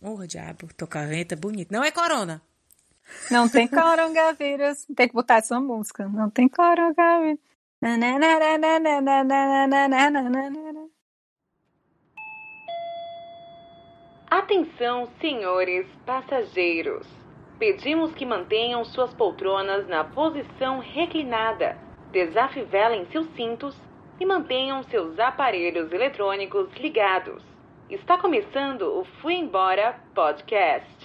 Ô, oh, diabo, tô com a venta bonita. Não é corona. Não tem coronavírus. Tem que botar essa música. Não tem coronavírus. Atenção, senhores passageiros. Pedimos que mantenham suas poltronas na posição reclinada, desafivelem seus cintos e mantenham seus aparelhos eletrônicos ligados. Está começando o Fui Embora Podcast.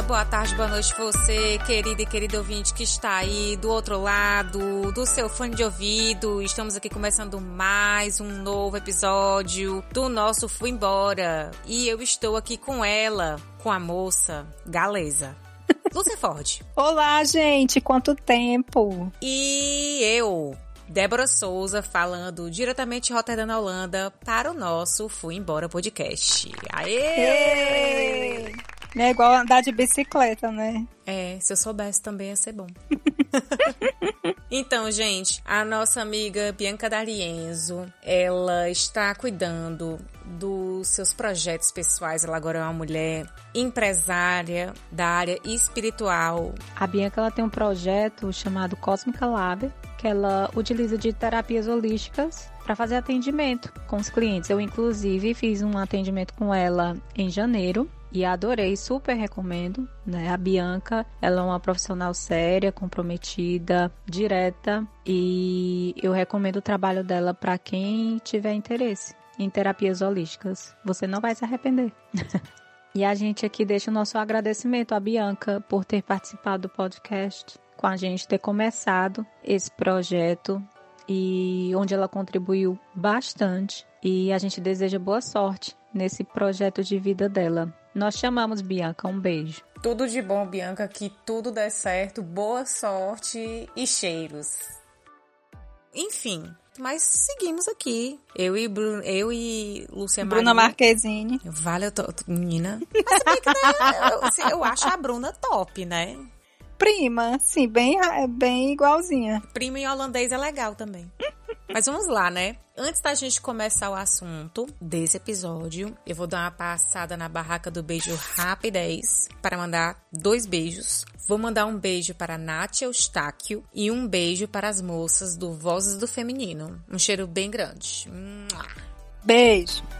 Dia, boa tarde, boa noite você, querido e querido ouvinte que está aí do outro lado, do seu fone de ouvido. Estamos aqui começando mais um novo episódio do nosso Fui Embora. E eu estou aqui com ela, com a moça galesa. Lúcia Ford. Olá, gente, quanto tempo! E eu, Débora Souza falando diretamente de Rotterdam, Holanda, para o nosso Fui Embora podcast. Aê! É igual andar de bicicleta, né? É, se eu soubesse também ia ser bom. então, gente, a nossa amiga Bianca D'Arienzo, ela está cuidando dos seus projetos pessoais. Ela agora é uma mulher empresária da área espiritual. A Bianca ela tem um projeto chamado Cósmica Lab, que ela utiliza de terapias holísticas para fazer atendimento com os clientes. Eu inclusive fiz um atendimento com ela em janeiro e adorei, super recomendo, né? A Bianca, ela é uma profissional séria, comprometida, direta e eu recomendo o trabalho dela para quem tiver interesse em terapias holísticas. Você não vai se arrepender. e a gente aqui deixa o nosso agradecimento à Bianca por ter participado do podcast com a gente, ter começado esse projeto e onde ela contribuiu bastante. E a gente deseja boa sorte nesse projeto de vida dela. Nós chamamos Bianca, um beijo. Tudo de bom, Bianca, que tudo dê certo, boa sorte e cheiros. Enfim, mas seguimos aqui. Eu e Bruno, eu e Lúcia Bruna Maria. Marquezine. Vale, eu tô, menina. Mas que, né, eu, assim, eu acho a Bruna top, né? Prima, sim, bem, bem igualzinha. Prima em holandês é legal também. Mas vamos lá, né? Antes da gente começar o assunto desse episódio, eu vou dar uma passada na barraca do beijo rapidez para mandar dois beijos. Vou mandar um beijo para Nath Eustáquio e um beijo para as moças do Vozes do Feminino. Um cheiro bem grande. Beijo!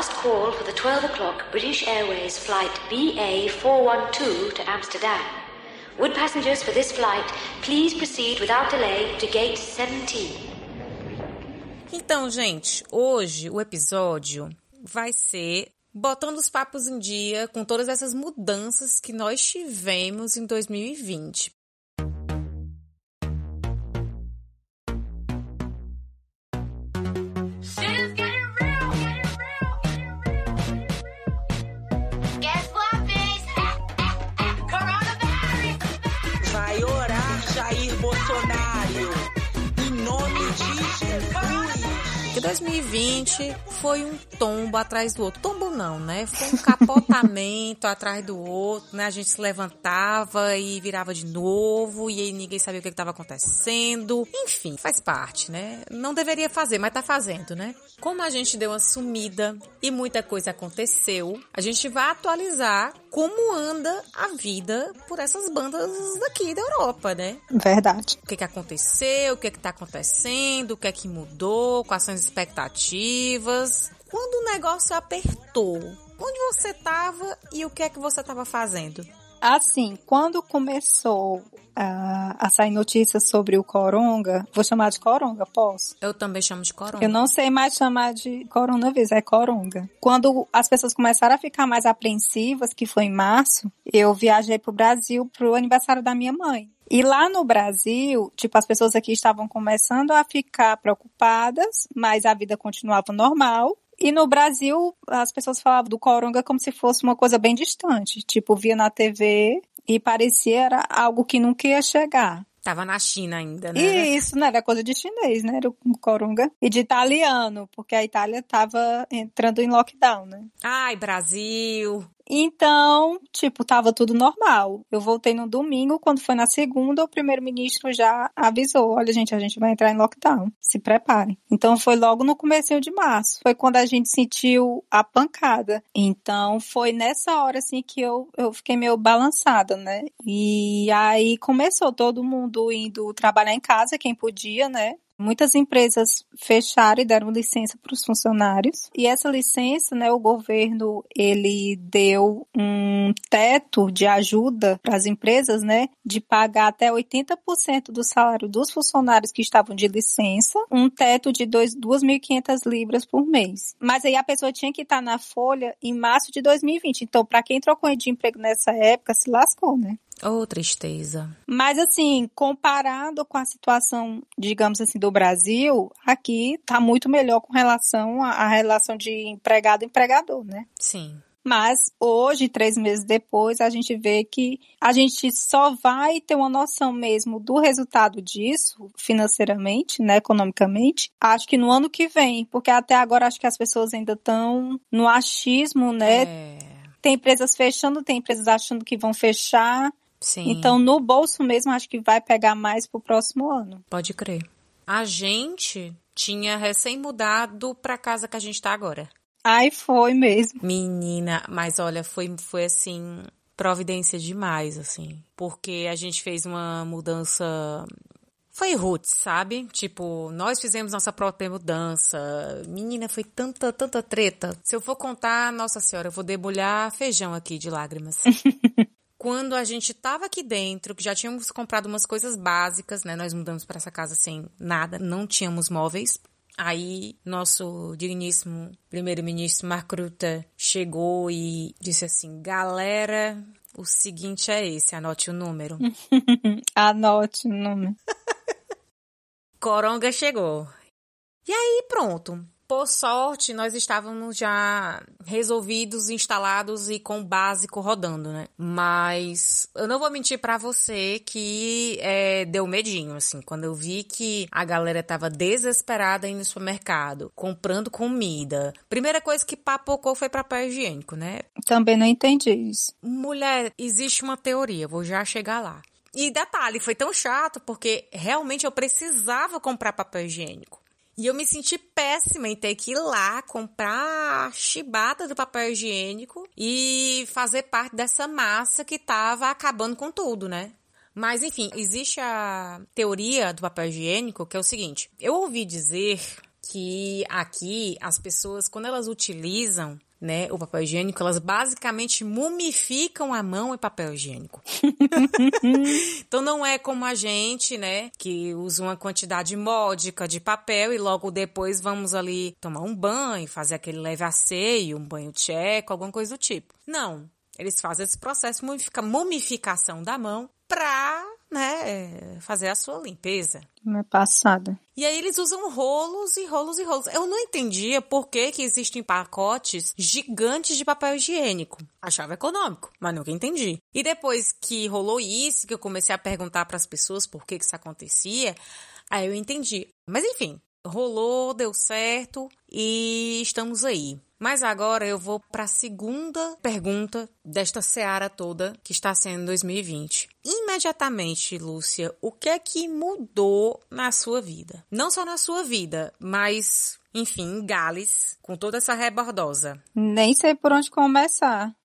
Last call for the 12 o'clock British Airways flight BA412 to Amsterdam. Would passengers for this flight please proceed without delay to gate 17? Então, gente, hoje o episódio vai ser botando os papos em dia com todas essas mudanças que nós tivemos em 2020. 2020 foi um tombo atrás do outro. Tombo não, né? Foi um capotamento atrás do outro, né? A gente se levantava e virava de novo e aí ninguém sabia o que estava acontecendo. Enfim, faz parte, né? Não deveria fazer, mas tá fazendo, né? Como a gente deu uma sumida e muita coisa aconteceu, a gente vai atualizar como anda a vida por essas bandas daqui da Europa, né? Verdade. O que que aconteceu, o que que tá acontecendo, o que é que mudou, quais são as expectativas. Quando o negócio apertou, onde você tava e o que é que você tava fazendo? Assim, quando começou a, a sair notícias sobre o coronga, vou chamar de coronga, posso? Eu também chamo de coronga. Eu não sei mais chamar de coronavírus, é coronga. Quando as pessoas começaram a ficar mais apreensivas, que foi em março, eu viajei pro Brasil pro aniversário da minha mãe. E lá no Brasil, tipo, as pessoas aqui estavam começando a ficar preocupadas, mas a vida continuava normal. E no Brasil, as pessoas falavam do coronga como se fosse uma coisa bem distante. Tipo, via na TV e parecia era algo que nunca ia chegar. Tava na China ainda, né? E isso, né? Era coisa de chinês, né? Era o coronga. E de italiano, porque a Itália tava entrando em lockdown, né? Ai, Brasil. Então, tipo, tava tudo normal. Eu voltei no domingo, quando foi na segunda, o primeiro-ministro já avisou: olha, gente, a gente vai entrar em lockdown. Se preparem. Então foi logo no começo de março. Foi quando a gente sentiu a pancada. Então foi nessa hora assim que eu, eu fiquei meio balançada, né? E aí começou todo mundo indo trabalhar em casa, quem podia, né? Muitas empresas fecharam e deram licença para os funcionários. E essa licença, né, o governo ele deu um teto de ajuda para as empresas, né, de pagar até 80% do salário dos funcionários que estavam de licença, um teto de 2.500 libras por mês. Mas aí a pessoa tinha que estar na folha em março de 2020. Então, para quem trocou de emprego nessa época, se lascou, né? Oh, tristeza. Mas assim, comparado com a situação, digamos assim, do Brasil, aqui tá muito melhor com relação à relação de empregado-empregador, né? Sim. Mas hoje, três meses depois, a gente vê que a gente só vai ter uma noção mesmo do resultado disso, financeiramente, né, economicamente, acho que no ano que vem, porque até agora acho que as pessoas ainda estão no achismo, né? É. Tem empresas fechando, tem empresas achando que vão fechar. Sim. Então, no bolso mesmo, acho que vai pegar mais pro próximo ano. Pode crer. A gente tinha recém mudado pra casa que a gente tá agora. Ai, foi mesmo. Menina, mas olha, foi, foi assim, providência demais, assim. Porque a gente fez uma mudança. Foi roots, sabe? Tipo, nós fizemos nossa própria mudança. Menina, foi tanta, tanta treta. Se eu for contar, nossa senhora, eu vou debulhar feijão aqui de lágrimas. quando a gente tava aqui dentro, que já tínhamos comprado umas coisas básicas, né? Nós mudamos para essa casa sem nada, não tínhamos móveis. Aí, nosso digníssimo primeiro-ministro Mark Rutte chegou e disse assim: galera, o seguinte é esse, anote o número. Anote o número. Coronga chegou. E aí, pronto. Por sorte, nós estávamos já resolvidos, instalados e com o básico rodando, né? Mas eu não vou mentir para você que é, deu medinho, assim, quando eu vi que a galera tava desesperada indo no supermercado, comprando comida. Primeira coisa que papocou foi papel higiênico, né? Também não entendi isso. Mulher, existe uma teoria, vou já chegar lá. E detalhe, foi tão chato porque realmente eu precisava comprar papel higiênico. E eu me senti péssima em ter que ir lá comprar chibata do papel higiênico e fazer parte dessa massa que tava acabando com tudo, né? Mas enfim, existe a teoria do papel higiênico que é o seguinte: eu ouvi dizer que aqui as pessoas, quando elas utilizam né, o papel higiênico, elas basicamente mumificam a mão em papel higiênico. então não é como a gente, né, que usa uma quantidade módica de papel e logo depois vamos ali tomar um banho, fazer aquele leve asseio, um banho tcheco, alguma coisa do tipo. Não. Eles fazem esse processo de mumificação da mão pra né, fazer a sua limpeza. Uma passada. E aí eles usam rolos e rolos e rolos. Eu não entendia por que, que existem pacotes gigantes de papel higiênico. Achava econômico, mas nunca entendi. E depois que rolou isso, que eu comecei a perguntar para as pessoas por que, que isso acontecia, aí eu entendi. Mas enfim, rolou, deu certo e estamos aí. Mas agora eu vou para a segunda pergunta desta seara toda que está sendo 2020. Imediatamente, Lúcia, o que é que mudou na sua vida? Não só na sua vida, mas, enfim, em Gales, com toda essa rebordosa. Nem sei por onde começar.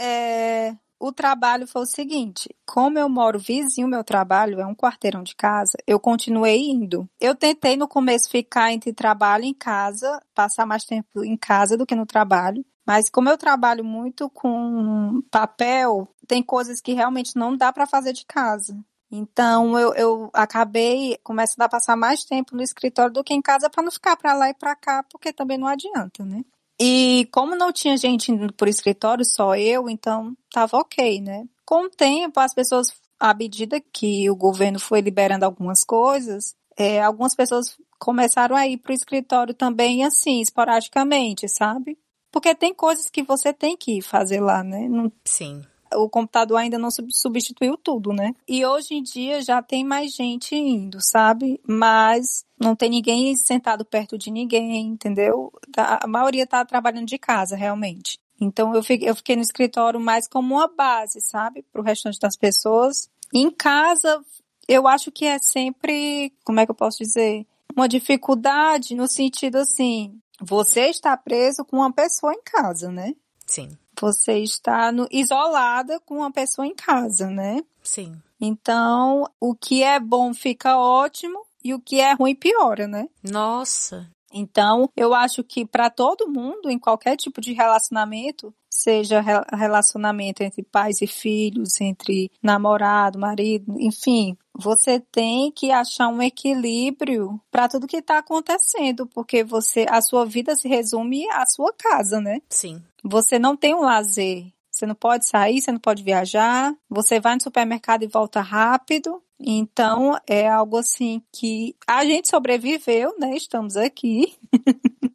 É, o trabalho foi o seguinte: como eu moro vizinho meu trabalho, é um quarteirão de casa, eu continuei indo. Eu tentei no começo ficar entre trabalho e casa, passar mais tempo em casa do que no trabalho. Mas como eu trabalho muito com papel, tem coisas que realmente não dá para fazer de casa. Então eu, eu acabei começando a passar mais tempo no escritório do que em casa para não ficar para lá e para cá, porque também não adianta, né? E como não tinha gente indo por escritório, só eu, então tava ok, né? Com o tempo, as pessoas, à medida que o governo foi liberando algumas coisas, é, algumas pessoas começaram a ir pro escritório também, assim, esporadicamente, sabe? Porque tem coisas que você tem que fazer lá, né? Não... Sim. O computador ainda não substituiu tudo, né? E hoje em dia já tem mais gente indo, sabe? Mas não tem ninguém sentado perto de ninguém, entendeu? Tá, a maioria tá trabalhando de casa, realmente. Então eu fiquei, eu fiquei no escritório mais como uma base, sabe? Para o restante das pessoas. Em casa, eu acho que é sempre, como é que eu posso dizer? Uma dificuldade no sentido assim, você está preso com uma pessoa em casa, né? Sim. Você está no, isolada com uma pessoa em casa, né? Sim. Então, o que é bom fica ótimo e o que é ruim piora, né? Nossa. Então, eu acho que para todo mundo, em qualquer tipo de relacionamento, seja relacionamento entre pais e filhos, entre namorado, marido, enfim, você tem que achar um equilíbrio para tudo que está acontecendo, porque você, a sua vida se resume à sua casa, né? Sim. Você não tem um lazer. Você não pode sair, você não pode viajar, você vai no supermercado e volta rápido. Então, é algo assim que a gente sobreviveu, né? Estamos aqui.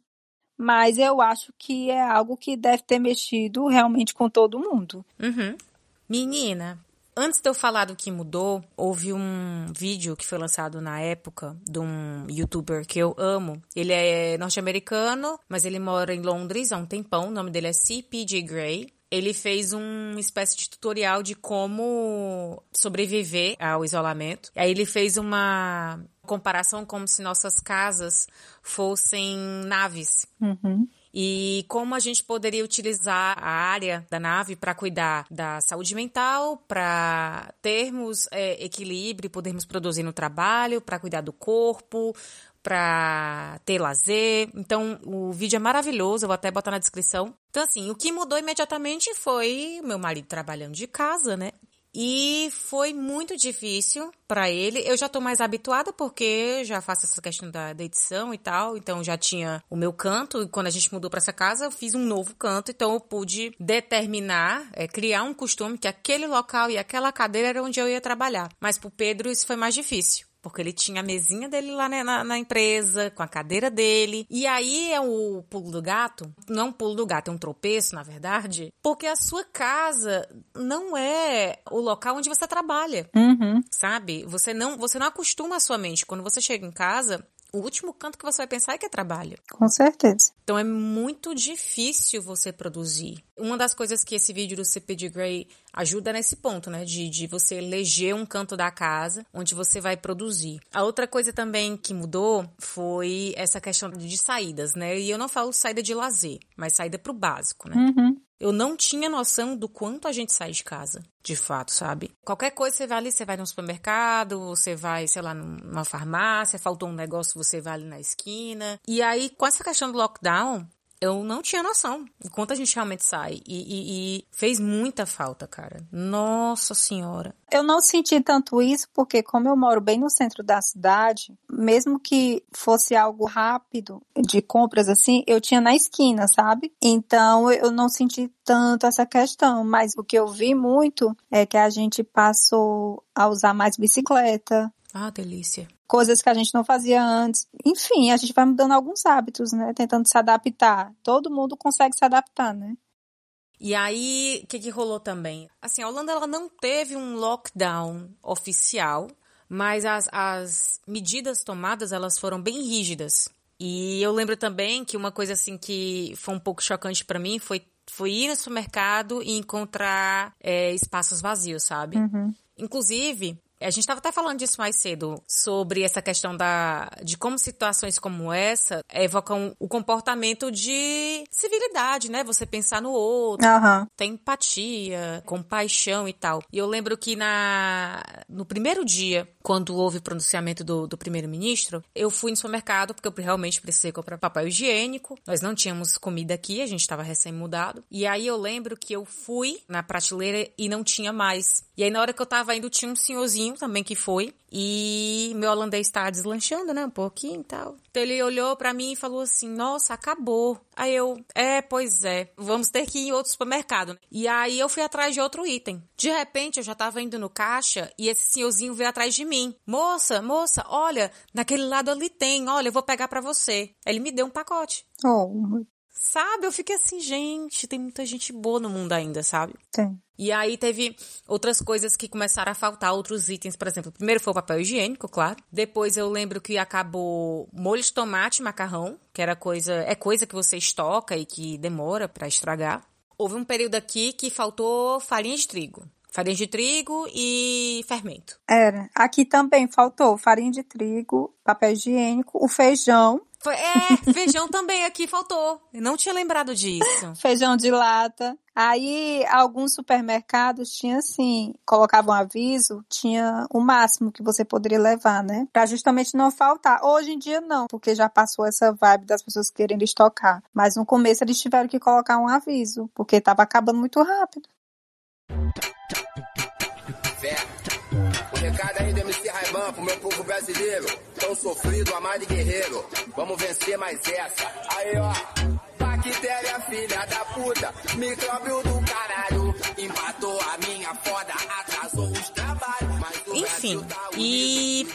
Mas eu acho que é algo que deve ter mexido realmente com todo mundo. Uhum. Menina, antes de eu falar do que mudou, houve um vídeo que foi lançado na época de um youtuber que eu amo. Ele é norte-americano, mas ele mora em Londres há um tempão. O nome dele é CPG Grey ele fez uma espécie de tutorial de como sobreviver ao isolamento. Aí ele fez uma comparação como se nossas casas fossem naves. Uhum. E como a gente poderia utilizar a área da nave para cuidar da saúde mental, para termos é, equilíbrio, podermos produzir no trabalho, para cuidar do corpo, para ter lazer. Então, o vídeo é maravilhoso, eu vou até botar na descrição. Então, assim, o que mudou imediatamente foi meu marido trabalhando de casa, né? E foi muito difícil para ele. Eu já tô mais habituada porque já faço essa questão da, da, edição e tal. Então já tinha o meu canto. E quando a gente mudou para essa casa, eu fiz um novo canto. Então eu pude determinar, é, criar um costume que aquele local e aquela cadeira era onde eu ia trabalhar. Mas pro Pedro isso foi mais difícil. Porque ele tinha a mesinha dele lá né, na, na, empresa, com a cadeira dele. E aí é o pulo do gato. Não é um pulo do gato, é um tropeço, na verdade. Porque a sua casa não é o local onde você trabalha. Uhum. Sabe? Você não, você não acostuma a sua mente. Quando você chega em casa, o último canto que você vai pensar é que é trabalho. Com certeza. Então é muito difícil você produzir. Uma das coisas que esse vídeo do CP de Grey ajuda nesse ponto, né? De, de você eleger um canto da casa onde você vai produzir. A outra coisa também que mudou foi essa questão de saídas, né? E eu não falo saída de lazer, mas saída pro básico, né? Uhum. Eu não tinha noção do quanto a gente sai de casa, de fato, sabe? Qualquer coisa você vai ali, você vai no supermercado, você vai, sei lá, numa farmácia, faltou um negócio, você vai ali na esquina. E aí, com essa questão do lockdown, eu não tinha noção de quanto a gente realmente sai. E, e, e, fez muita falta, cara. Nossa Senhora. Eu não senti tanto isso porque, como eu moro bem no centro da cidade, mesmo que fosse algo rápido de compras assim, eu tinha na esquina, sabe? Então eu não senti tanto essa questão. Mas o que eu vi muito é que a gente passou a usar mais bicicleta, ah, delícia. Coisas que a gente não fazia antes. Enfim, a gente vai mudando alguns hábitos, né? Tentando se adaptar. Todo mundo consegue se adaptar, né? E aí, o que, que rolou também? Assim, a Holanda ela não teve um lockdown oficial, mas as, as medidas tomadas elas foram bem rígidas. E eu lembro também que uma coisa assim que foi um pouco chocante para mim foi, foi ir no supermercado e encontrar é, espaços vazios, sabe? Uhum. Inclusive, a gente estava até falando disso mais cedo, sobre essa questão da, de como situações como essa evocam o comportamento de civilidade, né? Você pensar no outro, uhum. ter empatia, compaixão e tal. E eu lembro que na, no primeiro dia, quando houve o pronunciamento do, do primeiro-ministro, eu fui no supermercado porque eu realmente precisei comprar papel higiênico. Nós não tínhamos comida aqui, a gente estava recém-mudado. E aí eu lembro que eu fui na prateleira e não tinha mais. E aí na hora que eu tava indo, tinha um senhorzinho também que foi. E meu holandês estava deslanchando, né? Um pouquinho e tal. Então ele olhou para mim e falou assim: Nossa, acabou. Aí eu, é, pois é, vamos ter que ir em outro supermercado. E aí eu fui atrás de outro item. De repente eu já tava indo no caixa e esse senhorzinho veio atrás de mim. Moça, moça, olha, naquele lado ali tem, olha, eu vou pegar para você. Ele me deu um pacote. Oh. Sabe? Eu fiquei assim, gente, tem muita gente boa no mundo ainda, sabe? Tem. E aí teve outras coisas que começaram a faltar, outros itens, por exemplo. Primeiro foi o papel higiênico, claro. Depois eu lembro que acabou molho de tomate e macarrão, que era coisa, é coisa que você estoca e que demora para estragar. Houve um período aqui que faltou farinha de trigo. Farinha de trigo e fermento. Era. Aqui também faltou farinha de trigo, papel higiênico, o feijão. Foi, é, feijão também aqui faltou. Eu não tinha lembrado disso. Feijão de lata. Aí, alguns supermercados tinham assim, colocavam aviso, tinha o máximo que você poderia levar, né? Pra justamente não faltar. Hoje em dia não, porque já passou essa vibe das pessoas querendo estocar. Mas no começo eles tiveram que colocar um aviso, porque tava acabando muito rápido. Aí do MC Raiban pro meu povo brasileiro. Tão sofrido, amado e guerreiro. Vamos vencer mais essa. Aí, ó. Bactéria, filha da puta. Micróbio do caralho. Empatou a minha foda. Atrasou os trabalhos. Enfim, tá e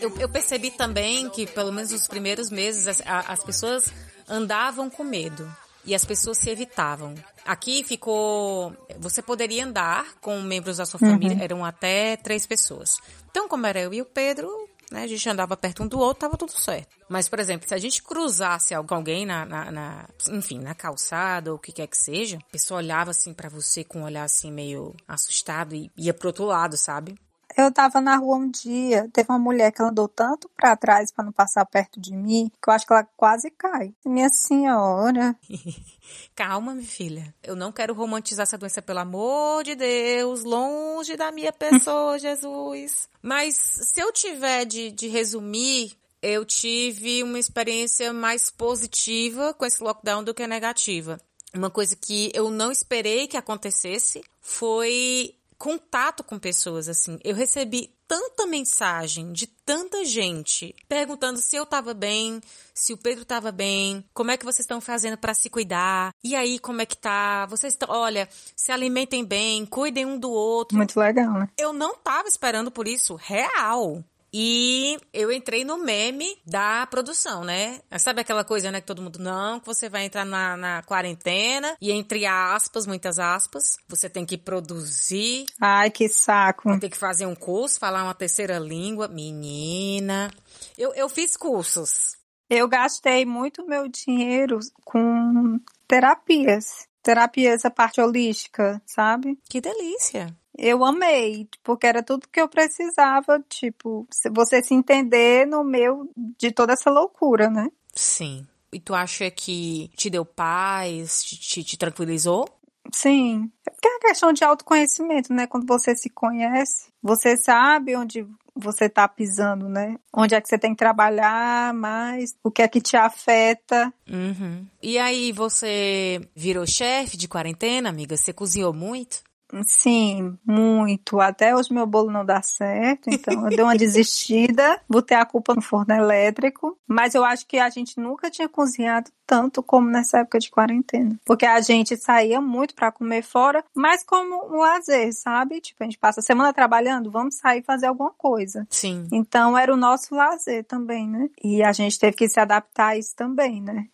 eu, eu percebi também que, pelo menos nos primeiros meses, as, as pessoas andavam com medo. E as pessoas se evitavam. Aqui ficou. Você poderia andar com membros da sua família, eram até três pessoas. Então, como era eu e o Pedro, né, a gente andava perto um do outro, tava tudo certo. Mas, por exemplo, se a gente cruzasse com alguém na, na, na- enfim, na calçada ou o que quer que seja, a pessoa olhava assim pra você com um olhar assim meio assustado e ia pro outro lado, sabe? Eu tava na rua um dia, teve uma mulher que andou tanto pra trás pra não passar perto de mim, que eu acho que ela quase cai. Minha senhora, Calma, minha filha. Eu não quero romantizar essa doença, pelo amor de Deus, longe da minha pessoa, Jesus. Mas se eu tiver de, de resumir, eu tive uma experiência mais positiva com esse lockdown do que negativa. Uma coisa que eu não esperei que acontecesse foi contato com pessoas assim. Eu recebi tanta mensagem de tanta gente perguntando se eu tava bem, se o Pedro tava bem, como é que vocês estão fazendo pra se cuidar? E aí, como é que tá? Vocês estão, olha, se alimentem bem, cuidem um do outro. muito legal, né? Eu não tava esperando por isso, real. E eu entrei no meme da produção, né? Sabe aquela coisa, né, que todo mundo, não, que você vai entrar na, na quarentena e entre aspas, muitas aspas, você tem que produzir, Ai, que saco. tem que fazer um curso, falar uma terceira língua. Menina, eu, eu fiz cursos. Eu gastei muito meu dinheiro com terapias. Terapia, essa parte holística, sabe? Que delícia. Eu amei, porque era tudo que eu precisava, tipo, você se entender no meio de toda essa loucura, né? Sim. E tu acha que te deu paz, te, te, te tranquilizou? Sim. É porque é uma questão de autoconhecimento, né? Quando você se conhece, você sabe onde você tá pisando, né? Onde é que você tem que trabalhar mais, o que é que te afeta. Uhum. E aí, você virou chefe de quarentena, amiga? Você cozinhou muito? Sim, muito. Até hoje meu bolo não dá certo, então eu dei uma desistida, botei a culpa no forno elétrico, mas eu acho que a gente nunca tinha cozinhado tanto como nessa época de quarentena, porque a gente saía muito pra comer fora, mas como um lazer, sabe? Tipo, a gente passa a semana trabalhando, vamos sair fazer alguma coisa. Sim. Então era o nosso lazer também, né? E a gente teve que se adaptar a isso também, né?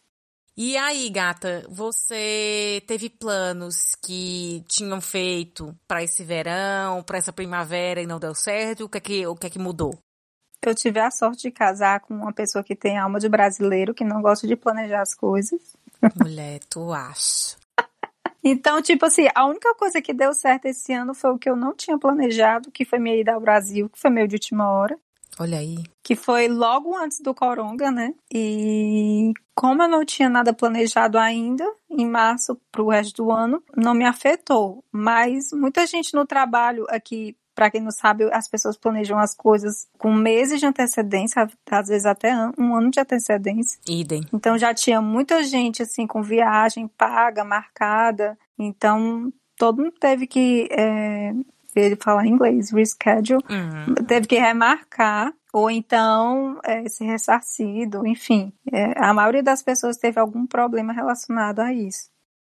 E aí, gata, você teve planos que tinham feito pra esse verão, pra essa primavera e não deu certo? O que é que, o que, é que mudou? Eu tive a sorte de casar com uma pessoa que tem alma de brasileiro, que não gosta de planejar as coisas. Mulher, tu acha? Então, tipo assim, a única coisa que deu certo esse ano foi o que eu não tinha planejado, que foi minha ida ao Brasil, que foi meio de última hora, Olha aí. que foi logo antes do Coronga, né? E como eu não tinha nada planejado ainda, em março pro resto do ano, não me afetou. Mas muita gente no trabalho aqui, pra quem não sabe, as pessoas planejam as coisas com meses de antecedência, às vezes até um ano de antecedência. Idem. Então já tinha muita gente assim com viagem paga, marcada. Então todo mundo teve que é, ele falar inglês, reschedule, Uhum. teve que remarcar ou então é, ser ressarcido, enfim. É, a maioria das pessoas teve algum problema relacionado a isso.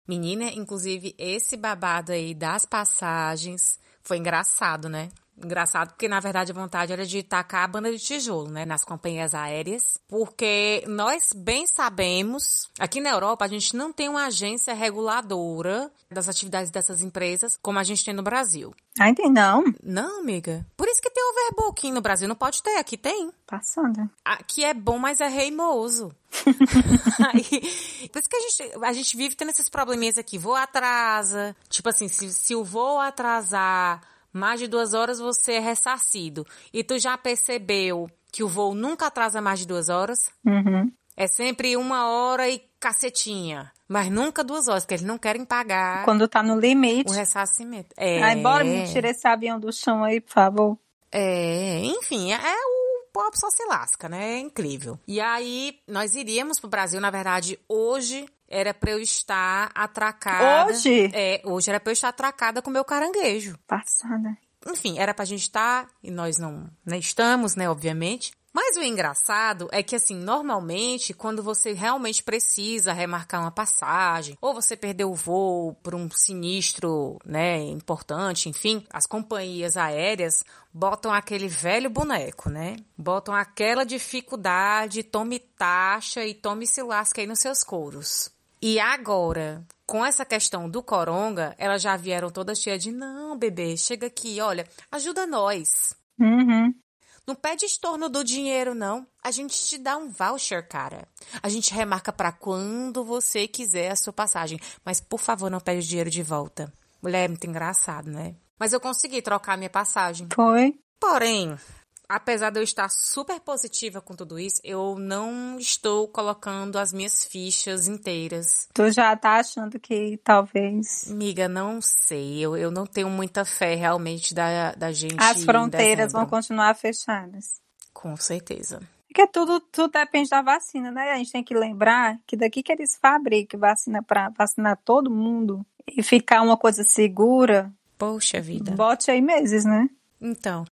Menina, inclusive, esse babado aí das passagens foi engraçado, né? Engraçado, porque na verdade a vontade era de tacar a banda de tijolo, né, nas companhias aéreas, porque nós bem sabemos, aqui na Europa a gente não tem uma agência reguladora das atividades dessas empresas como a gente tem no Brasil. Ai, tem não. Não, amiga. Por isso que tem overbooking no Brasil, não pode ter, aqui tem. Passando. Aqui é bom, mas é reimoso. Aí, por isso que a gente, a gente vive tendo esses probleminhas aqui. Voo atrasa. Tipo assim, se, se o voo atrasar mais de duas horas, você é ressarcido. E tu já percebeu que o voo nunca atrasa mais de duas horas? Uhum. É sempre uma hora e cacetinha. Mas nunca duas horas, porque eles não querem pagar Quando tá no limite. o ressarcimento. É, Ai, bora me tirar esse avião do chão aí, por favor. É, enfim, é o pop só se lasca, né? É incrível. E aí, nós iríamos pro Brasil, na verdade, hoje era pra eu estar atracada. Hoje? É, hoje era pra eu estar atracada com meu caranguejo. Passada. Enfim, era pra gente estar, e nós não, não estamos, né, obviamente. Mas o engraçado é que, assim, normalmente, quando você realmente precisa remarcar uma passagem, ou você perdeu o voo por um sinistro, né, importante, enfim, as companhias aéreas botam aquele velho boneco, né? Botam aquela dificuldade, tome taxa e tome se lasca aí nos seus couros. E agora, com essa questão do coronga, elas já vieram todas cheias de não, bebê, chega aqui, olha, ajuda nós. Uhum. Não pede estorno do dinheiro, não. A gente te dá um voucher, cara. A gente remarca para quando você quiser a sua passagem. Mas, por favor, não pede o dinheiro de volta. Mulher, é muito engraçado, né? Mas eu consegui trocar minha passagem. Foi. Porém, apesar de eu estar super positiva com tudo isso, eu não estou colocando as minhas fichas inteiras. Tu já tá achando que talvez Miga, não sei. Eu, eu não tenho muita fé realmente da, da gente. as fronteiras vão continuar fechadas. Com certeza. Porque tudo, tudo depende da vacina, né? A gente tem que lembrar que daqui que eles fabricam vacina para vacinar todo mundo e ficar uma coisa segura, Poxa vida. bote aí meses, né? Então,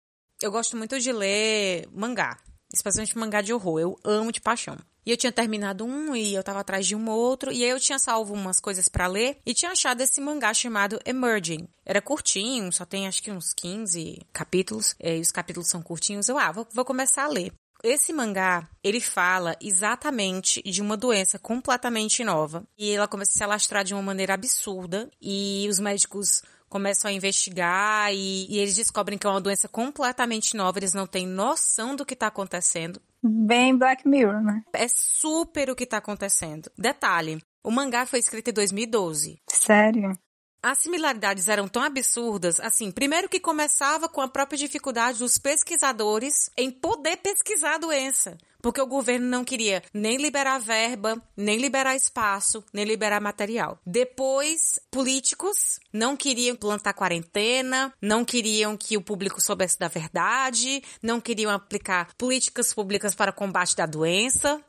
eu gosto muito de ler mangá, especialmente mangá de horror. Eu amo de paixão. E eu tinha terminado um e eu tava atrás de um outro, e aí eu tinha salvo umas coisas pra ler e tinha achado esse mangá chamado Emerging. Era curtinho, só tem acho que uns 15 capítulos, é, e os capítulos são curtinhos. Eu, ah, vou, vou começar a ler. Esse mangá, ele fala exatamente de uma doença completamente nova. E ela começa a se alastrar de uma maneira absurda. E os médicos começam a investigar e, e eles descobrem que é uma doença completamente nova. Eles não têm noção do que está acontecendo. Bem Black Mirror, né? É super o que está acontecendo. Detalhe, o mangá foi escrito em 2012. Sério. As similaridades eram tão absurdas, assim, primeiro que começava com a própria dificuldade dos pesquisadores em poder pesquisar a doença. Porque o governo não queria nem liberar verba, nem liberar espaço, nem liberar material. Depois, políticos não queriam plantar quarentena, não queriam que o público soubesse da verdade, não queriam aplicar políticas públicas para combate da doença.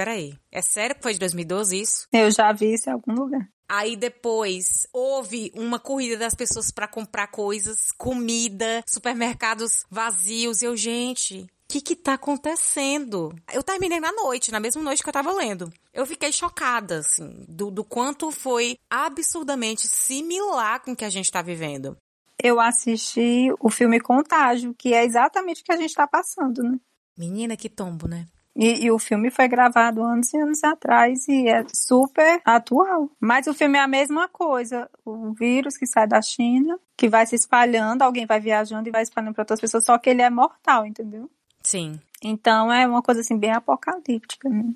Peraí, é sério que foi de 2012 isso? Eu já vi isso em algum lugar. Aí depois houve uma corrida das pessoas para comprar coisas, comida, supermercados vazios. E eu, gente, o que que tá acontecendo? Eu terminei na noite, na mesma noite que eu tava lendo. Eu fiquei chocada, assim, do, do quanto foi absurdamente similar com o que a gente tá vivendo. Eu assisti o filme Contágio, que é exatamente o que a gente tá passando, né? Menina, que tombo, né? E, e o filme foi gravado anos e anos atrás e é super atual. Mas o filme é a mesma coisa. O vírus que sai da China, que vai se espalhando, alguém vai viajando e vai espalhando para outras pessoas, só que ele é mortal, entendeu? Sim. Então é uma coisa assim bem apocalíptica, né?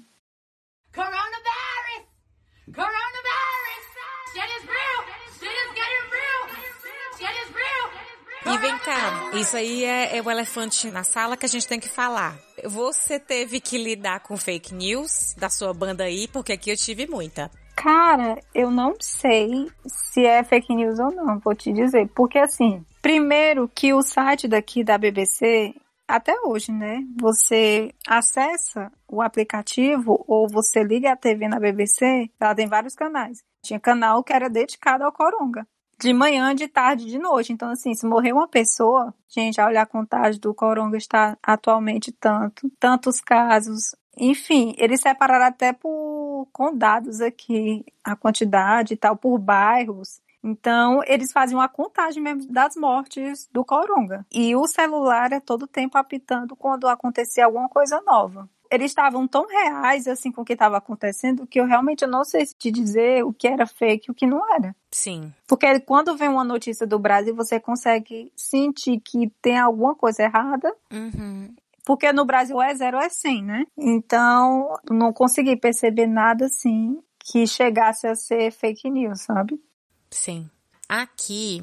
Coronavirus! Coronavirus! E vem cá, isso aí é, é o elefante na sala que a gente tem que falar. Você teve que lidar com fake news da sua banda aí, porque aqui eu tive muita. Cara, eu não sei se é fake news ou não, vou te dizer. Porque assim, primeiro que o site daqui da BBC, até hoje, né? Você acessa o aplicativo ou você liga a TV na BBC, ela tem vários canais. Tinha canal que era dedicado ao Coronga. De manhã, de tarde, de noite. Então, assim, se morrer uma pessoa, gente, a olhar a contagem do Coronga está atualmente tanto, tantos casos. Enfim, eles separaram até por condados aqui, a quantidade e tal, por bairros. Então, eles faziam a contagem mesmo das mortes do Coronga. E o celular é todo tempo apitando quando acontecia alguma coisa nova eles estavam tão reais assim com o que estava acontecendo que eu realmente não sei te dizer o que era fake e o que não era. Sim. Porque quando vem uma notícia do Brasil, você consegue sentir que tem alguma coisa errada. Uhum. Porque no Brasil é zero é 100, né? Então, não consegui perceber nada assim que chegasse a ser fake news, sabe? Sim. Aqui,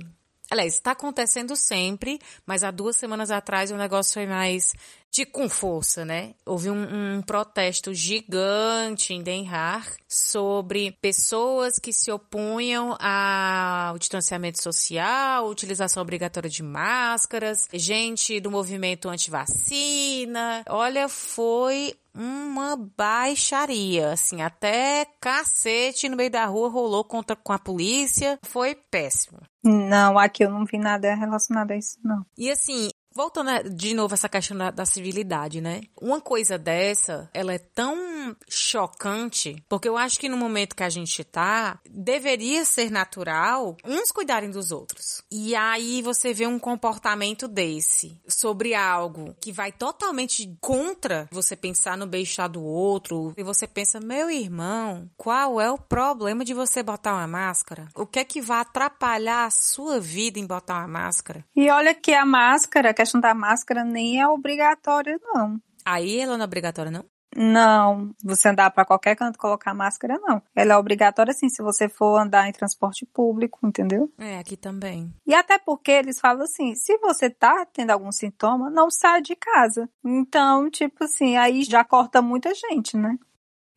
aliás, está acontecendo sempre, mas há duas semanas atrás o negócio foi mais de com força, né? Houve um, um, protesto gigante em Den Haag sobre pessoas que se opunham ao distanciamento social, utilização obrigatória de máscaras, gente do movimento anti-vacina. Olha, foi uma baixaria, assim, até cacete no meio da rua rolou contra com a polícia, foi péssimo. Não, aqui eu não vi nada relacionado a isso, não. E assim, Voltando né, de novo essa questão da, da, civilidade, né? Uma coisa dessa, ela é tão chocante, porque eu acho que no momento que a gente tá, deveria ser natural uns cuidarem dos outros. E aí você vê um comportamento desse sobre algo que vai totalmente contra você pensar no beijar do outro, e você pensa, meu irmão, qual é o problema de você botar uma máscara? O que é que vai atrapalhar a sua vida em botar uma máscara? E olha que a máscara questão da máscara nem é obrigatória, não. Aí ela não é obrigatória, não? Não, você andar para qualquer canto colocar máscara, não. Ela é obrigatória sim se você for andar em transporte público, entendeu? É, aqui também. E até porque eles falam assim, se você tá tendo algum sintoma, não sai de casa. Então, tipo assim, aí já corta muita gente, né?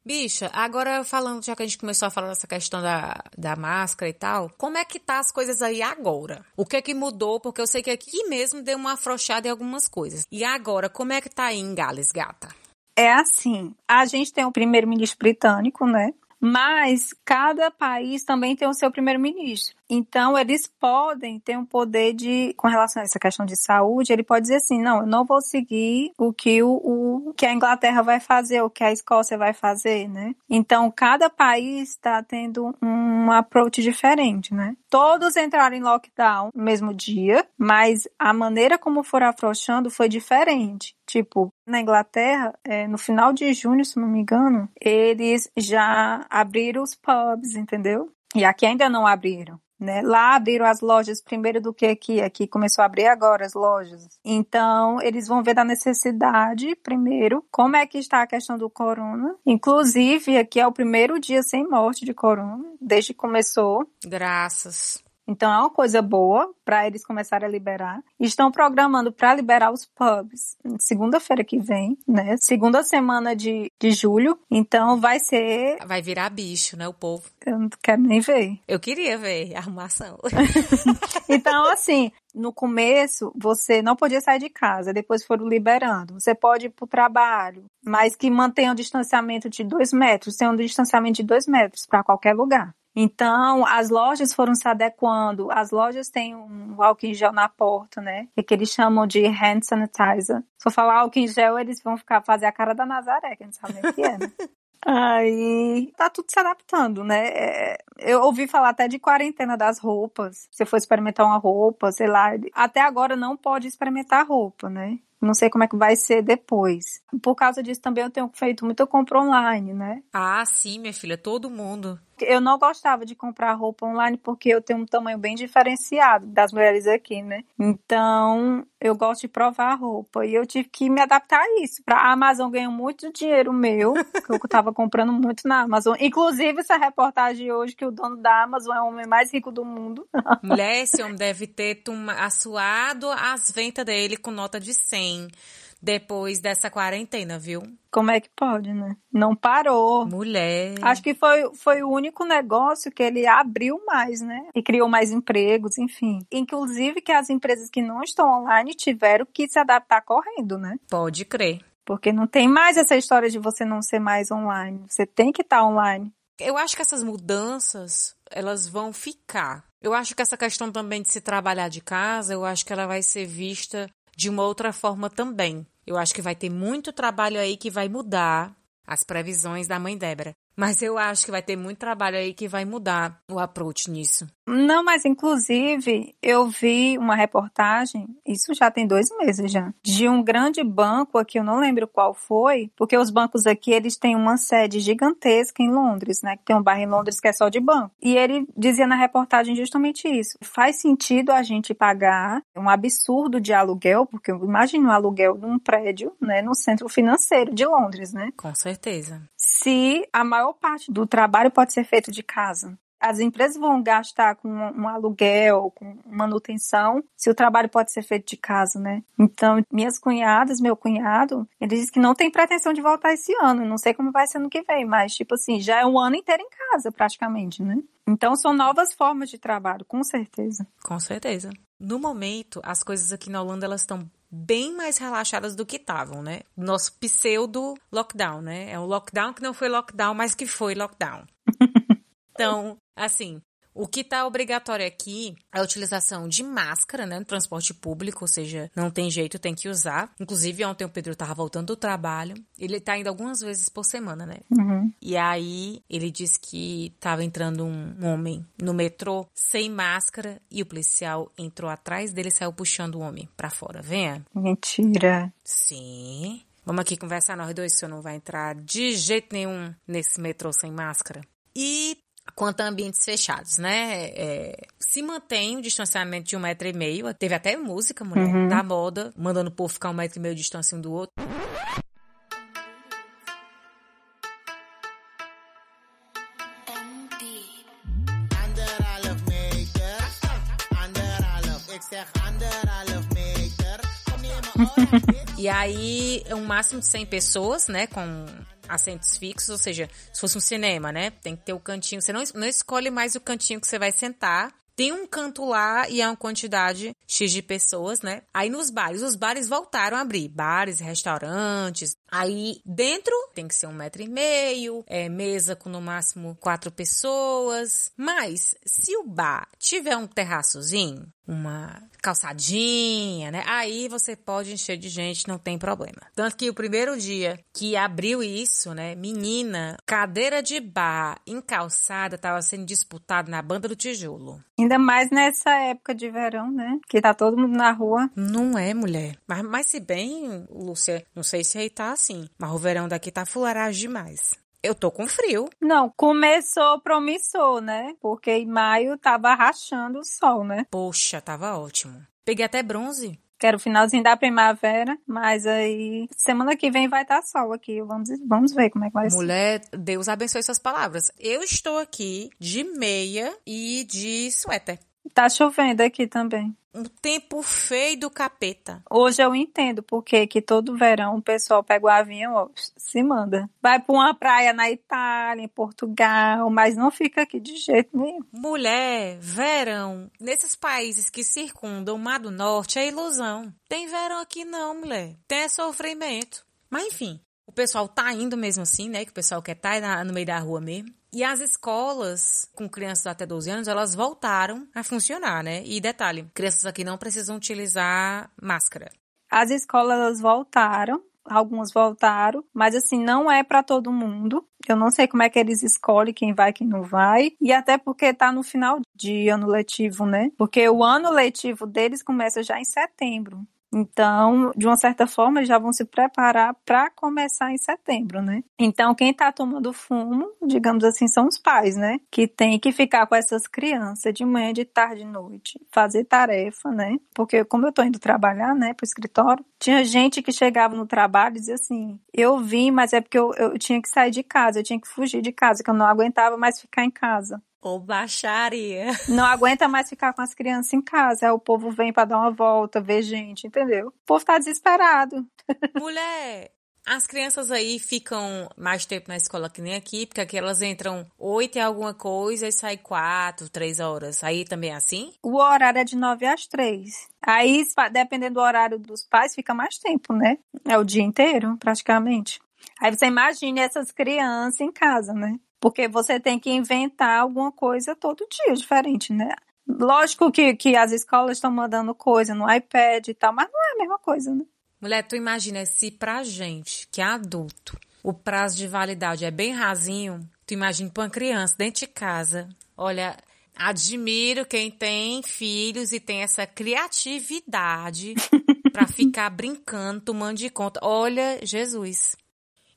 Bicha, agora falando, já que a gente começou a falar dessa questão da, da máscara e tal, como é que tá as coisas aí agora? O que é que mudou? Porque eu sei que aqui mesmo deu uma afrouxada em algumas coisas. E agora, como é que tá aí em Gales, gata? É assim, a gente tem o primeiro-ministro britânico, né? Mas cada país também tem o seu primeiro-ministro. Então, eles podem ter um poder de, com relação a essa questão de saúde, ele pode dizer assim, não, eu não vou seguir o que o, o que a Inglaterra vai fazer, o que a Escócia vai fazer, né? Então, cada país está tendo um approach diferente, né? Todos entraram em lockdown no mesmo dia, mas a maneira como foram afrouxando foi diferente. Tipo, na Inglaterra, é, no final de junho, se não me engano, eles já abriram os pubs, entendeu? E aqui ainda não abriram. Né? Lá abriram as lojas primeiro do que aqui. Aqui começou a abrir agora as lojas. Então, eles vão ver da necessidade, primeiro, como é que está a questão do corona. Inclusive, aqui é o primeiro dia sem morte de corona, desde que começou. Graças. Então é uma coisa boa para eles começarem a liberar. Estão programando para liberar os pubs segunda-feira que vem, né? Segunda semana de, de julho. Então vai ser. Vai virar bicho, né? O povo. Eu não quero nem ver. Eu queria ver a arrumação. então, assim, no começo você não podia sair de casa, depois foram liberando. Você pode ir para o trabalho, mas que mantenha o distanciamento de dois metros, tenha um distanciamento de dois metros para qualquer lugar. Então, as lojas foram se adequando. As lojas têm um álcool em gel na porta, né? Que eles chamam de hand sanitizer. Se eu falar álcool em gel, eles vão ficar fazer a cara da Nazaré, que a gente sabe o que é, né? Aí tá tudo se adaptando, né? É, eu ouvi falar até de quarentena das roupas. Você for experimentar uma roupa, sei lá. Até agora não pode experimentar roupa, né? Não sei como é que vai ser depois. Por causa disso também eu tenho feito muita compra online, né? Ah, sim, minha filha, todo mundo. Eu não gostava de comprar roupa online porque eu tenho um tamanho bem diferenciado das mulheres aqui, né? Então, eu gosto de provar roupa e eu tive que me adaptar a isso. Pra Amazon ganhar muito dinheiro meu, que eu tava comprando muito na Amazon. Inclusive, essa reportagem hoje que o dono da Amazon é o homem mais rico do mundo. Mulher, esse homem deve ter assuado as ventas dele com nota de 100 depois dessa quarentena, viu? Como é que pode, né? Não parou. Mulher. Acho que foi, foi o único negócio que ele abriu mais, né? E criou mais empregos, enfim. Inclusive que as empresas que não estão online tiveram que se adaptar correndo, né? Pode crer. Porque não tem mais essa história de você não ser mais online. Você tem que estar online. Eu acho que essas mudanças, elas vão ficar. Eu acho que essa questão também de se trabalhar de casa, eu acho que ela vai ser vista de uma outra forma também. Eu acho que vai ter muito trabalho aí que vai mudar as previsões da mãe Débora. Mas eu acho que vai ter muito trabalho aí que vai mudar o approach nisso. Não, mas inclusive eu vi uma reportagem, isso já tem dois meses já, de um grande banco aqui, eu não lembro qual foi, porque os bancos aqui eles têm uma sede gigantesca em Londres, né? Tem um bairro em Londres que é só de banco. E ele dizia na reportagem justamente isso. Faz sentido a gente pagar um absurdo de aluguel, porque imagina um aluguel de um prédio, né, no centro financeiro de Londres, né? Com certeza. Se a maior parte do trabalho pode ser feito de casa as empresas vão gastar com um aluguel, com manutenção, se o trabalho pode ser feito de casa, né? Então, minhas cunhadas, meu cunhado, ele disse que não tem pretensão de voltar esse ano. Não sei como vai ser no que vem, mas, tipo assim, já é um ano inteiro em casa, praticamente, né? Então, são novas formas de trabalho, com certeza. Com certeza. No momento, as coisas aqui na Holanda, elas estão bem mais relaxadas do que estavam, né? Nosso pseudo lockdown, né? É um lockdown que não foi lockdown, mas que foi lockdown. Então, assim, o que está obrigatório aqui é a utilização de máscara, né, no transporte público, ou seja, não tem jeito, tem que usar. Inclusive, ontem o Pedro estava voltando do trabalho, ele está indo algumas vezes por semana, né? Uhum. E aí, ele disse que estava entrando um homem no metrô sem máscara e o policial entrou atrás dele e saiu puxando o homem para fora. Venha. Mentira. Sim. Vamos aqui conversar nós dois, que o senhor não vai entrar de jeito nenhum nesse metrô sem máscara. E quanto a ambientes fechados, né? É, se mantém o distanciamento de um metro e meio. Teve até música, mulher, Uhum. da moda, mandando o povo ficar um metro e meio de distância um do outro. E aí, é um máximo de 100 pessoas, né? Com assentos fixos, ou seja, se fosse um cinema, né? Tem que ter o cantinho. Você não, não escolhe mais o cantinho que você vai sentar. Tem um canto lá e é uma quantidade X de pessoas, né? Aí nos bares, os bares voltaram a abrir. Bares, restaurantes. Aí dentro tem que ser um metro e meio, é, mesa com no máximo quatro pessoas. Mas se o bar tiver um terraçozinho, uma calçadinha, né? Aí você pode encher de gente, não tem problema. Tanto que o primeiro dia que abriu isso, né? Menina, cadeira de bar em calçada tava sendo disputado na banda do tijolo. Ainda mais nessa época de verão, né? Que tá todo mundo na rua. Não é, mulher. Mas, mas se bem, Lúcia, não sei se aí tá assim, mas o verão daqui tá fularagem demais. Eu tô com frio. Não, começou promissor, né? Porque em maio tava rachando o sol, né? Poxa, tava ótimo. Peguei até bronze. Que era o finalzinho da primavera, mas aí semana que vem vai estar sol aqui. Vamos, vamos ver como é que vai ser. Mulher, Deus abençoe suas palavras. Eu estou aqui de meia e de suéter. Tá chovendo aqui também. Um tempo feio do capeta. Hoje eu entendo porque que todo verão o pessoal pega o avião, ó, se manda. Vai pra uma praia na Itália, em Portugal, mas não fica aqui de jeito nenhum. Mulher, verão, nesses países que circundam o Mar do Norte é ilusão. Tem verão aqui não, mulher. Tem é sofrimento. Mas enfim, o pessoal tá indo mesmo assim, né? Que o pessoal quer estar tá no meio da rua mesmo. E as escolas com crianças até 12 anos, elas voltaram a funcionar, né? E detalhe, crianças aqui não precisam utilizar máscara. As escolas voltaram, algumas voltaram, mas assim, não é para todo mundo. Eu não sei como é que eles escolhem quem vai, quem não vai. E até porque tá no final de ano letivo, né? Porque o ano letivo deles começa já em setembro. Então, de uma certa forma, já vão se preparar para começar em setembro, né? Então, quem está tomando fumo, digamos assim, são os pais, né? Que tem que ficar com essas crianças de manhã, de tarde, de noite, fazer tarefa, né? Porque como eu tô indo trabalhar, né, pro escritório, tinha gente que chegava no trabalho e dizia assim: eu vim, mas é porque eu, eu tinha que sair de casa, eu tinha que fugir de casa, que eu não aguentava mais ficar em casa. Ô, baixaria. Não aguenta mais ficar com as crianças em casa. Aí o povo vem para dar uma volta, ver gente, entendeu? O povo tá desesperado. Mulher, as crianças aí ficam mais tempo na escola que nem aqui, porque aqui elas entram oito e alguma coisa e saem quatro, três horas. Aí também é assim? O horário é de nove às três. Aí, dependendo do horário dos pais, fica mais tempo, né? É o dia inteiro, praticamente. Aí você imagine essas crianças em casa, né? Porque você tem que inventar alguma coisa todo dia diferente, né? Lógico que, que as escolas estão mandando coisa no iPad e tal, mas não é a mesma coisa, né? Mulher, tu imagina se pra gente, que é adulto, o prazo de validade é bem rasinho, Tu imagina pra uma criança dentro de casa. Olha, admiro quem tem filhos e tem essa criatividade pra ficar brincando, tomando de conta. Olha, Jesus.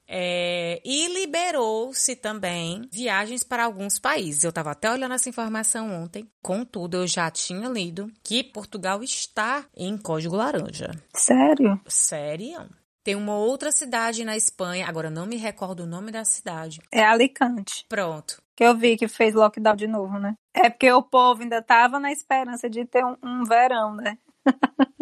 É, e liberou-se também viagens para alguns países. Eu estava até olhando essa informação ontem. Contudo, eu já tinha lido que Portugal está em código laranja. Sério? Sério? Tem uma outra cidade na Espanha, agora não me recordo o nome da cidade. É Alicante. Pronto. Que eu vi que fez lockdown de novo, né? É porque o povo ainda tava na esperança de ter um, um verão, né?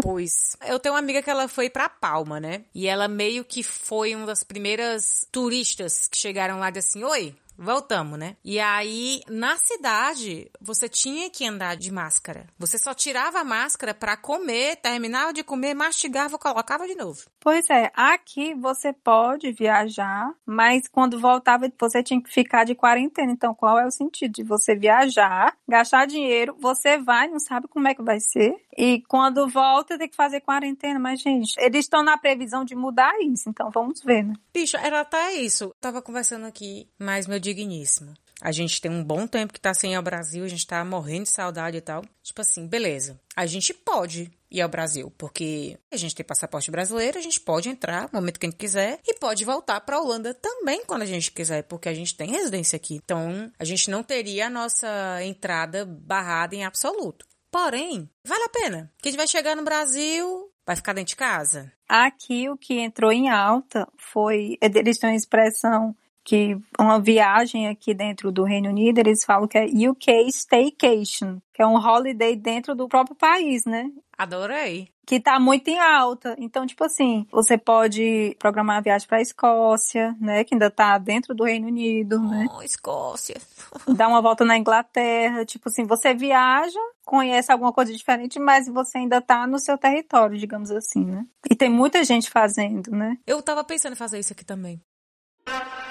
Pois. Eu tenho uma amiga que ela foi pra Palma, né? E ela meio que foi uma das primeiras turistas que chegaram lá e assim: Oi, voltamos, né? E aí, na cidade, você tinha que andar de máscara. Você só tirava a máscara pra comer, terminava de comer, mastigava, colocava de novo. Pois é, aqui você pode viajar, mas quando voltava você tinha que ficar de quarentena. Então, qual é o sentido de você viajar, gastar dinheiro, você vai, não sabe como é que vai ser, e quando volta tem que fazer quarentena. Mas, gente, eles estão na previsão de mudar isso, então vamos ver, né? Bicho, era até isso. Eu tava conversando aqui, mas meu digníssimo. A gente tem um bom tempo que tá sem ir ao Brasil, a gente tá morrendo de saudade e tal. Tipo assim, beleza. A gente pode ir ao Brasil, porque a gente tem passaporte brasileiro, a gente pode entrar no momento que a gente quiser e pode voltar pra Holanda também quando a gente quiser, porque a gente tem residência aqui. Então, a gente não teria a nossa entrada barrada em absoluto. Porém, vale a pena. Que a gente vai chegar no Brasil, vai ficar dentro de casa. Aqui o que entrou em alta foi. Eles têm uma expressão que uma viagem aqui dentro do Reino Unido, eles falam que é UK Staycation, que é um holiday dentro do próprio país, né? Adorei. Que tá muito em alta. Então, tipo assim, você pode programar a viagem pra Escócia, né? Que ainda tá dentro do Reino Unido, né? Oh, Escócia. Dar uma volta na Inglaterra. Tipo assim, você viaja, conhece alguma coisa diferente, mas você ainda tá no seu território, digamos assim, né? E tem muita gente fazendo, né? Eu tava pensando em fazer isso aqui também.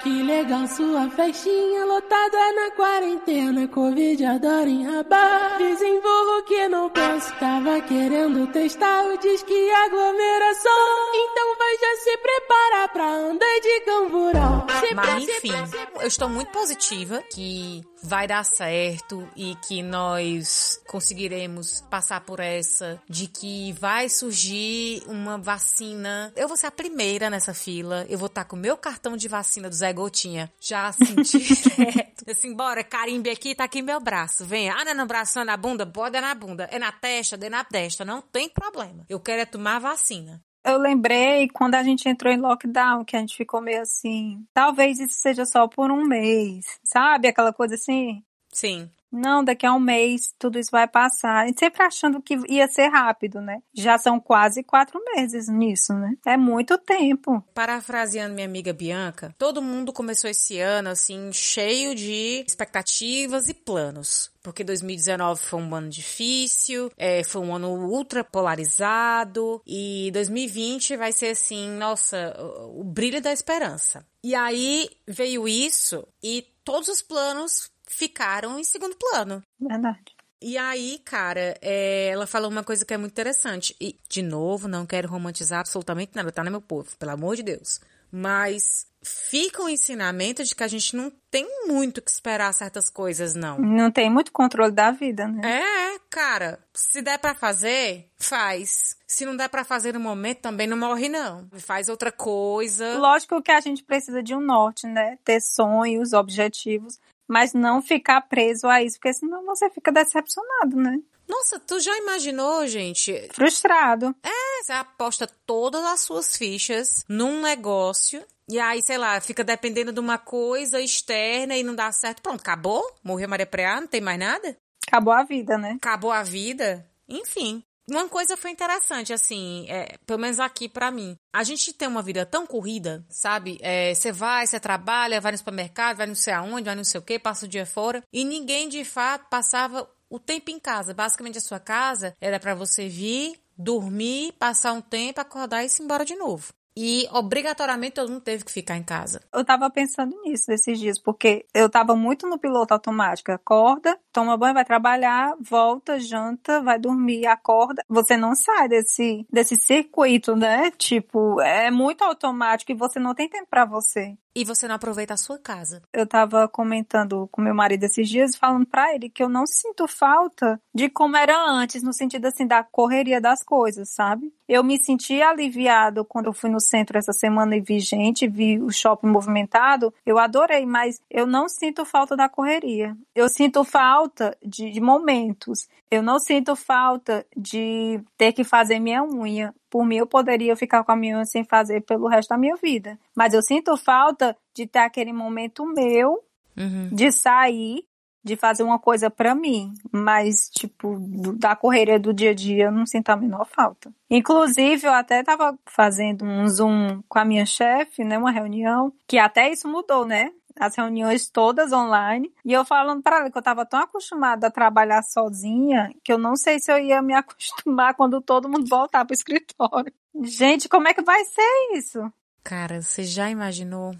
Que legal sua festinha lotada na quarentena. Covid adora enrabar. Desenvolvo que não posso. Tava querendo testar o disque aglomeração. Então vai já se preparar pra andar de camburão. Se Mas enfim, eu estou muito positiva que vai dar certo e que nós conseguiremos passar por essa, de que vai surgir uma vacina. Eu vou ser a primeira nessa fila. Eu vou estar com o meu cartão de vacina do Zé Gotinha. Já senti direto. Assim, bora, carimbe aqui, tá aqui meu braço. Venha. Ah, não é no braço, não é na bunda? Pode é na bunda. É na testa, é na testa. Não tem problema. Eu quero é tomar vacina. Eu lembrei quando a gente entrou em lockdown, que a gente ficou meio assim, talvez isso seja só por um mês, sabe? Aquela coisa assim, Sim. Não, daqui a um mês tudo isso vai passar. Gente sempre achando que ia ser rápido, né? Já são quase quatro meses nisso, né? É muito tempo. Parafraseando minha amiga Bianca, todo mundo começou esse ano assim cheio de expectativas e planos. Porque 2019 foi um ano difícil, é, foi um ano ultra polarizado e 2020 vai ser assim, nossa, o, o brilho da esperança. E aí veio isso e todos os planos ficaram em segundo plano. Verdade. E aí, cara, é, ela falou uma coisa que é muito interessante. E, de novo, não quero romantizar absolutamente nada, tá, né, meu povo? Pelo amor de Deus. Mas fica o ensinamento de que a gente não tem muito que esperar certas coisas, não. Não tem muito controle da vida, né? É, cara, se der pra fazer, faz. Se não der pra fazer no momento, também não morre, não. Faz outra coisa. Lógico que a gente precisa de um norte, né? Ter sonhos, objetivos, mas não ficar preso a isso, porque senão você fica decepcionado, né? Nossa, tu já imaginou, gente? Frustrado. Você aposta todas as suas fichas num negócio e aí, sei lá, fica dependendo de uma coisa externa e não dá certo. Pronto, acabou? Morreu Maria Preá, não tem mais nada? Acabou a vida, né? Acabou a vida? Enfim. Uma coisa foi interessante, assim, é, pelo menos aqui pra mim. A gente tem uma vida tão corrida, sabe? É, Você vai, você trabalha, vai no supermercado, vai não sei aonde, vai não sei o quê, passa o dia fora. E ninguém, de fato, passava o tempo em casa. Basicamente, a sua casa era pra você vir, dormir, passar um tempo, acordar e ir embora de novo. E obrigatoriamente todo mundo teve que ficar em casa. Eu tava pensando nisso esses dias, porque eu tava muito no piloto automático. Acorda, toma banho, vai trabalhar, volta, janta, vai dormir, acorda. Você não sai desse, desse circuito, né? Tipo, é muito automático e você não tem tempo pra você. E você não aproveita a sua casa. Eu tava comentando com meu marido esses dias, falando pra ele que eu não sinto falta de como era antes, no sentido assim, da correria das coisas, sabe? Eu me senti aliviado quando eu fui no centro essa semana e vi gente, vi o shopping movimentado. Eu adorei, mas eu não sinto falta da correria. Eu sinto falta de, de momentos. Eu não sinto falta de ter que fazer minha unha. Por mim, eu poderia ficar com a minha unha sem fazer pelo resto da minha vida. Mas eu sinto falta de ter aquele momento meu Uhum. de sair, de fazer uma coisa pra mim, mas tipo do- da correria do dia a dia eu não sinto a menor falta. Inclusive eu até tava fazendo um zoom com a minha chefe, né, uma reunião, que até isso mudou, né? As reuniões todas online. E eu falando pra ela que eu tava tão acostumada a trabalhar sozinha que eu não sei se eu ia me acostumar quando todo mundo voltar pro escritório. Gente, como é que vai ser isso? Cara, você já imaginou?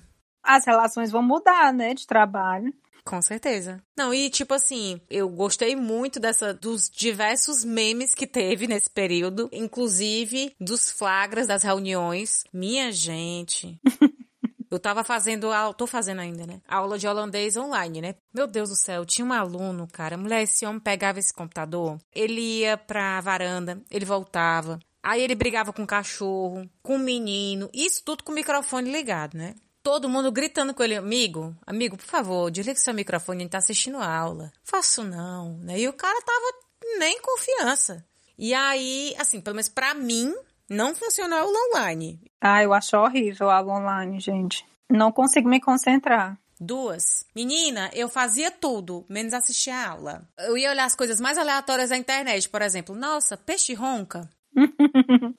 As relações vão mudar, né, de trabalho. Com certeza. Não, e tipo assim, eu gostei muito dessa dos diversos memes que teve nesse período, inclusive dos flagras das reuniões. Minha gente. Eu tava fazendo, aula, tô fazendo ainda, né? Aula de holandês online, né? Meu Deus do céu, tinha um aluno, cara. Mulher, esse homem pegava esse computador, ele ia pra varanda, ele voltava. Aí ele brigava com o cachorro, com o menino, isso tudo com o microfone ligado, né? Todo mundo gritando com ele, amigo, amigo, por favor, desliga seu microfone, a gente tá assistindo a aula. Faço não, né? E o cara tava nem confiança. E aí, assim, pelo menos pra mim, não funcionou a aula online. Ah, eu acho horrível a aula online, gente. Não consigo me concentrar. Duas. Menina, eu fazia tudo, menos assistir a aula. Eu ia olhar as coisas mais aleatórias da internet, por exemplo. Nossa, peixe ronca.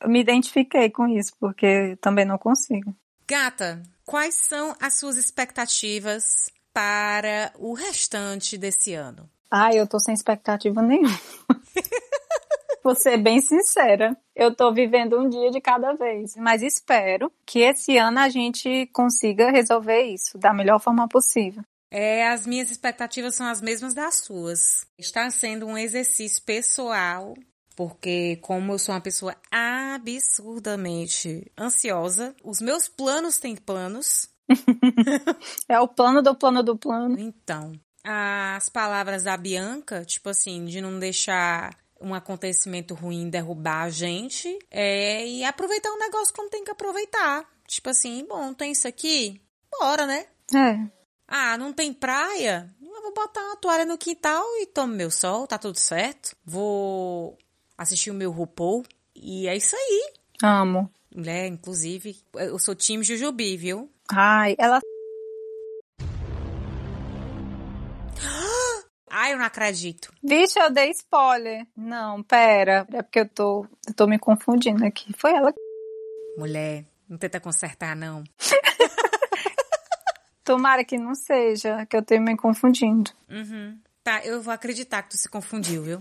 Eu me identifiquei com isso, porque também não consigo. Gata, quais são as suas expectativas para o restante desse ano? Ah, eu tô sem expectativa nenhuma. Vou ser bem sincera. Eu tô vivendo um dia de cada vez. Mas espero que esse ano a gente consiga resolver isso da melhor forma possível. É, as minhas expectativas são as mesmas das suas. Está sendo um exercício pessoal, porque como eu sou uma pessoa absurdamente ansiosa, os meus planos têm planos. É o plano do plano do plano. Então, as palavras da Bianca, tipo assim, de não deixar um acontecimento ruim derrubar a gente, é e aproveitar o negócio como tem que aproveitar. Tipo assim, bom, tem isso aqui, bora, né? É. Ah, não tem praia? Eu vou botar uma toalha no quintal e tomo meu sol, tá tudo certo. Vou assistir o meu RuPaul e é isso aí. Amo. Mulher, inclusive, eu sou time Jujubi, viu? Ai, ela. Ai, eu não acredito. Vixe, eu dei spoiler. Não, pera. É porque eu tô, eu tô me confundindo aqui. Foi ela. Mulher, não tenta consertar, não. Tomara que não seja, que eu tô me confundindo. Uhum. Tá, eu vou acreditar que tu se confundiu, viu?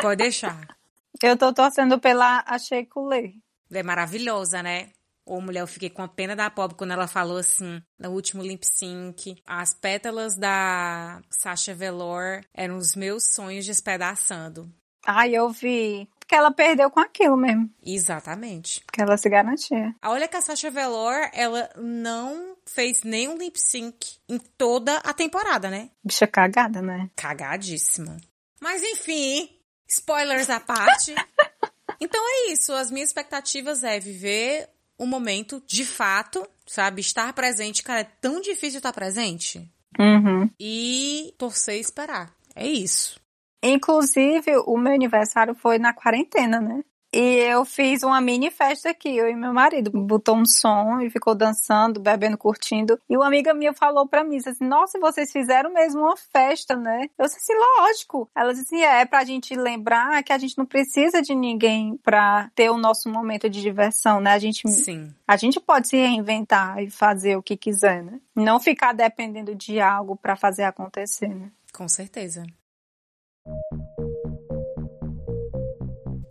Pode deixar. Eu tô torcendo pela Achei Culê. Ela é maravilhosa, né? Ô, mulher, eu fiquei com a pena da pobre quando ela falou assim, no último lip sync, as pétalas da Sasha Velour eram os meus sonhos despedaçando. Ai, eu vi. Porque ela perdeu com aquilo mesmo. Exatamente. Porque ela se garantia. Olha que a Sasha Velour, ela não fez nenhum lip sync em toda a temporada, né? Bicha cagada, né? Cagadíssima. Mas enfim, spoilers à parte. então é isso, as minhas expectativas é viver o momento de fato, sabe? Estar presente, cara, é tão difícil estar presente. Uhum. E torcer e esperar. É isso. Inclusive, o meu aniversário foi na quarentena, né? E eu fiz uma mini festa aqui, eu e meu marido. Botou um som e ficou dançando, bebendo, curtindo. E uma amiga minha falou pra mim, assim, nossa, vocês fizeram mesmo uma festa, né? Eu disse assim, lógico. Ela disse assim, é pra gente lembrar que a gente não precisa de ninguém pra ter o nosso momento de diversão, né? A gente, Sim. a gente pode se reinventar e fazer o que quiser, né? Não ficar dependendo de algo pra fazer acontecer, né? Com certeza.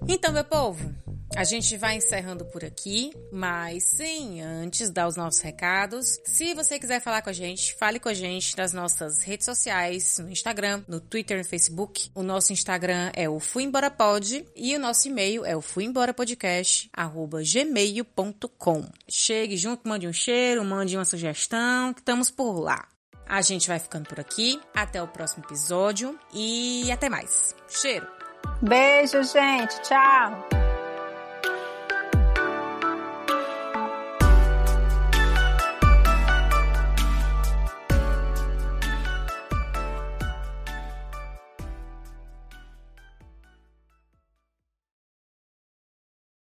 Então, meu povo, A gente vai encerrando por aqui, mas sem antes dar os nossos recados. Se você quiser falar com a gente, fale com a gente nas nossas redes sociais, no Instagram, no Twitter, no Facebook. O nosso Instagram é o Fui Embora Pod e o nosso e-mail é o fuemborapodcast@gmail.com. Chegue junto, mande um cheiro, mande uma sugestão, que estamos por lá. A gente vai ficando por aqui. Até o próximo episódio e até mais. Cheiro! Beijo, gente. Tchau.